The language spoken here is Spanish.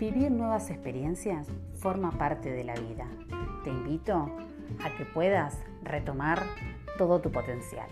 Vivir nuevas experiencias forma parte de la vida. Te invito a que puedas retomar todo tu potencial.